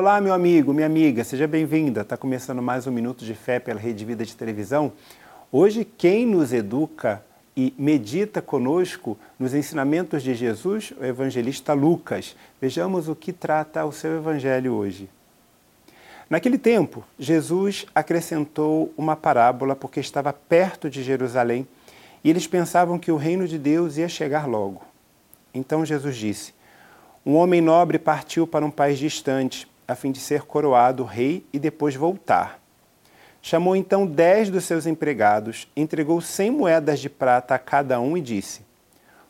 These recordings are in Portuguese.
Olá, meu amigo, minha amiga, seja bem-vinda. Está começando mais um Minuto de Fé pela Rede Vida de Televisão. Hoje, quem nos educa e medita conosco nos ensinamentos de Jesus, o evangelista Lucas. Vejamos o que trata o seu evangelho hoje. Naquele tempo, Jesus acrescentou uma parábola porque estava perto de Jerusalém e eles pensavam que o reino de Deus ia chegar logo. Então Jesus disse: Um homem nobre partiu para um país distante a fim de ser coroado rei e depois voltar. Chamou então dez dos seus empregados, entregou cem moedas de prata a cada um e disse: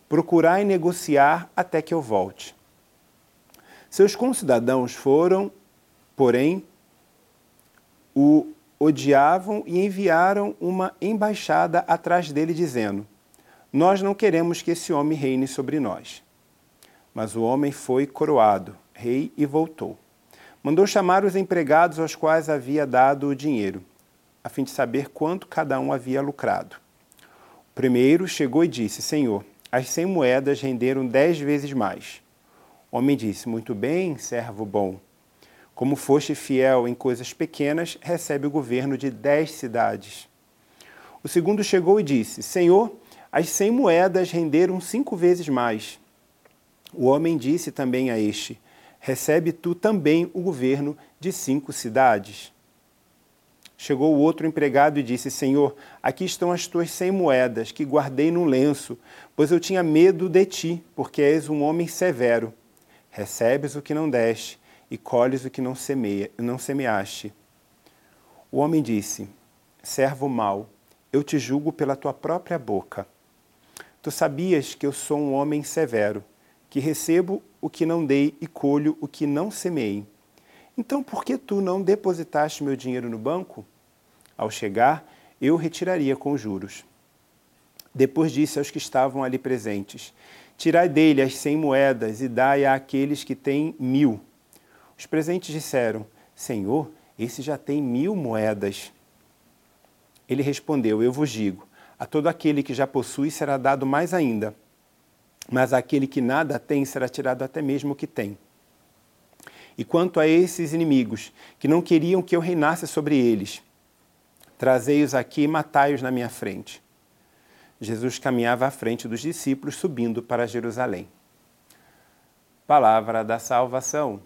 Procurai negociar até que eu volte. Seus concidadãos foram, porém, o odiavam e enviaram uma embaixada atrás dele, dizendo: Nós não queremos que esse homem reine sobre nós. Mas o homem foi coroado, rei, e voltou. Mandou chamar os empregados aos quais havia dado o dinheiro, a fim de saber quanto cada um havia lucrado. O primeiro chegou e disse: Senhor, as cem moedas renderam dez vezes mais. O homem disse: Muito bem, servo bom. Como foste fiel em coisas pequenas, recebe o governo de dez cidades. O segundo chegou e disse: Senhor, as cem moedas renderam cinco vezes mais. O homem disse também a este: Recebe tu também o governo de cinco cidades. Chegou o outro empregado e disse: Senhor, aqui estão as tuas cem moedas que guardei num lenço, pois eu tinha medo de ti, porque és um homem severo. Recebes o que não deste e colhes o que não, semeia, não semeaste. O homem disse: Servo mau, eu te julgo pela tua própria boca. Tu sabias que eu sou um homem severo, que recebo o que não dei e colho o que não semeei. Então, por que tu não depositaste meu dinheiro no banco? Ao chegar, eu retiraria com juros. Depois disse aos que estavam ali presentes: Tirai dele as cem moedas e dai àqueles que têm mil. Os presentes disseram: Senhor, esse já tem mil moedas. Ele respondeu: Eu vos digo: a todo aquele que já possui será dado mais ainda, mas àquele que nada tem será tirado até mesmo o que tem. E quanto a esses inimigos, que não queriam que eu reinasse sobre eles, trazei-os aqui e matai-os na minha frente. Jesus caminhava à frente dos discípulos, subindo para Jerusalém. Palavra da salvação.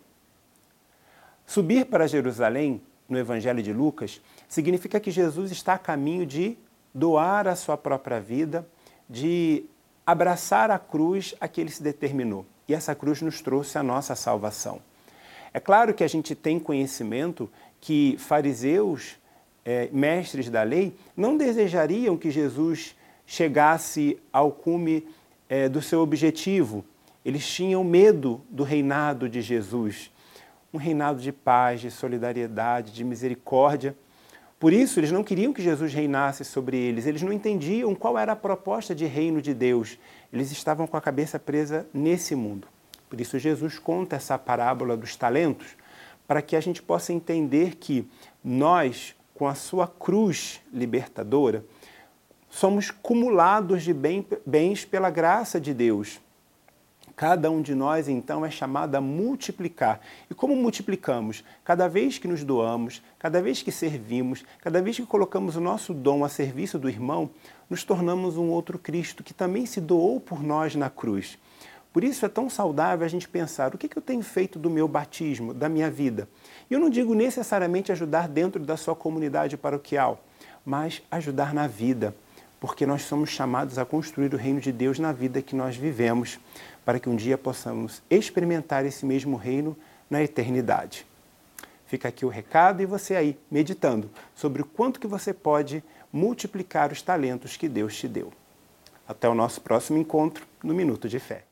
Subir para Jerusalém, no Evangelho de Lucas, significa que Jesus está a caminho de doar a sua própria vida, de abraçar a cruz a que ele se determinou. E essa cruz nos trouxe a nossa salvação. É claro que a gente tem conhecimento que fariseus, é, mestres da lei, não desejariam que Jesus chegasse ao cume é, do seu objetivo. Eles tinham medo do reinado de Jesus um reinado de paz, de solidariedade, de misericórdia. Por isso, eles não queriam que Jesus reinasse sobre eles, eles não entendiam qual era a proposta de reino de Deus. Eles estavam com a cabeça presa nesse mundo. Por isso, Jesus conta essa parábola dos talentos, para que a gente possa entender que nós, com a sua cruz libertadora, somos cumulados de bens pela graça de Deus. Cada um de nós, então, é chamado a multiplicar. E como multiplicamos? Cada vez que nos doamos, cada vez que servimos, cada vez que colocamos o nosso dom a serviço do irmão, nos tornamos um outro Cristo que também se doou por nós na cruz. Por isso é tão saudável a gente pensar o que, eu tenho feito do meu batismo, da minha vida. E eu não digo necessariamente ajudar dentro da sua comunidade paroquial, mas ajudar na vida, porque nós somos chamados a construir o reino de Deus na vida que nós vivemos para que um dia possamos experimentar esse mesmo reino na eternidade. Fica aqui o recado e você aí meditando sobre o quanto que você pode multiplicar os talentos que Deus te deu. Até o nosso próximo encontro no Minuto de Fé.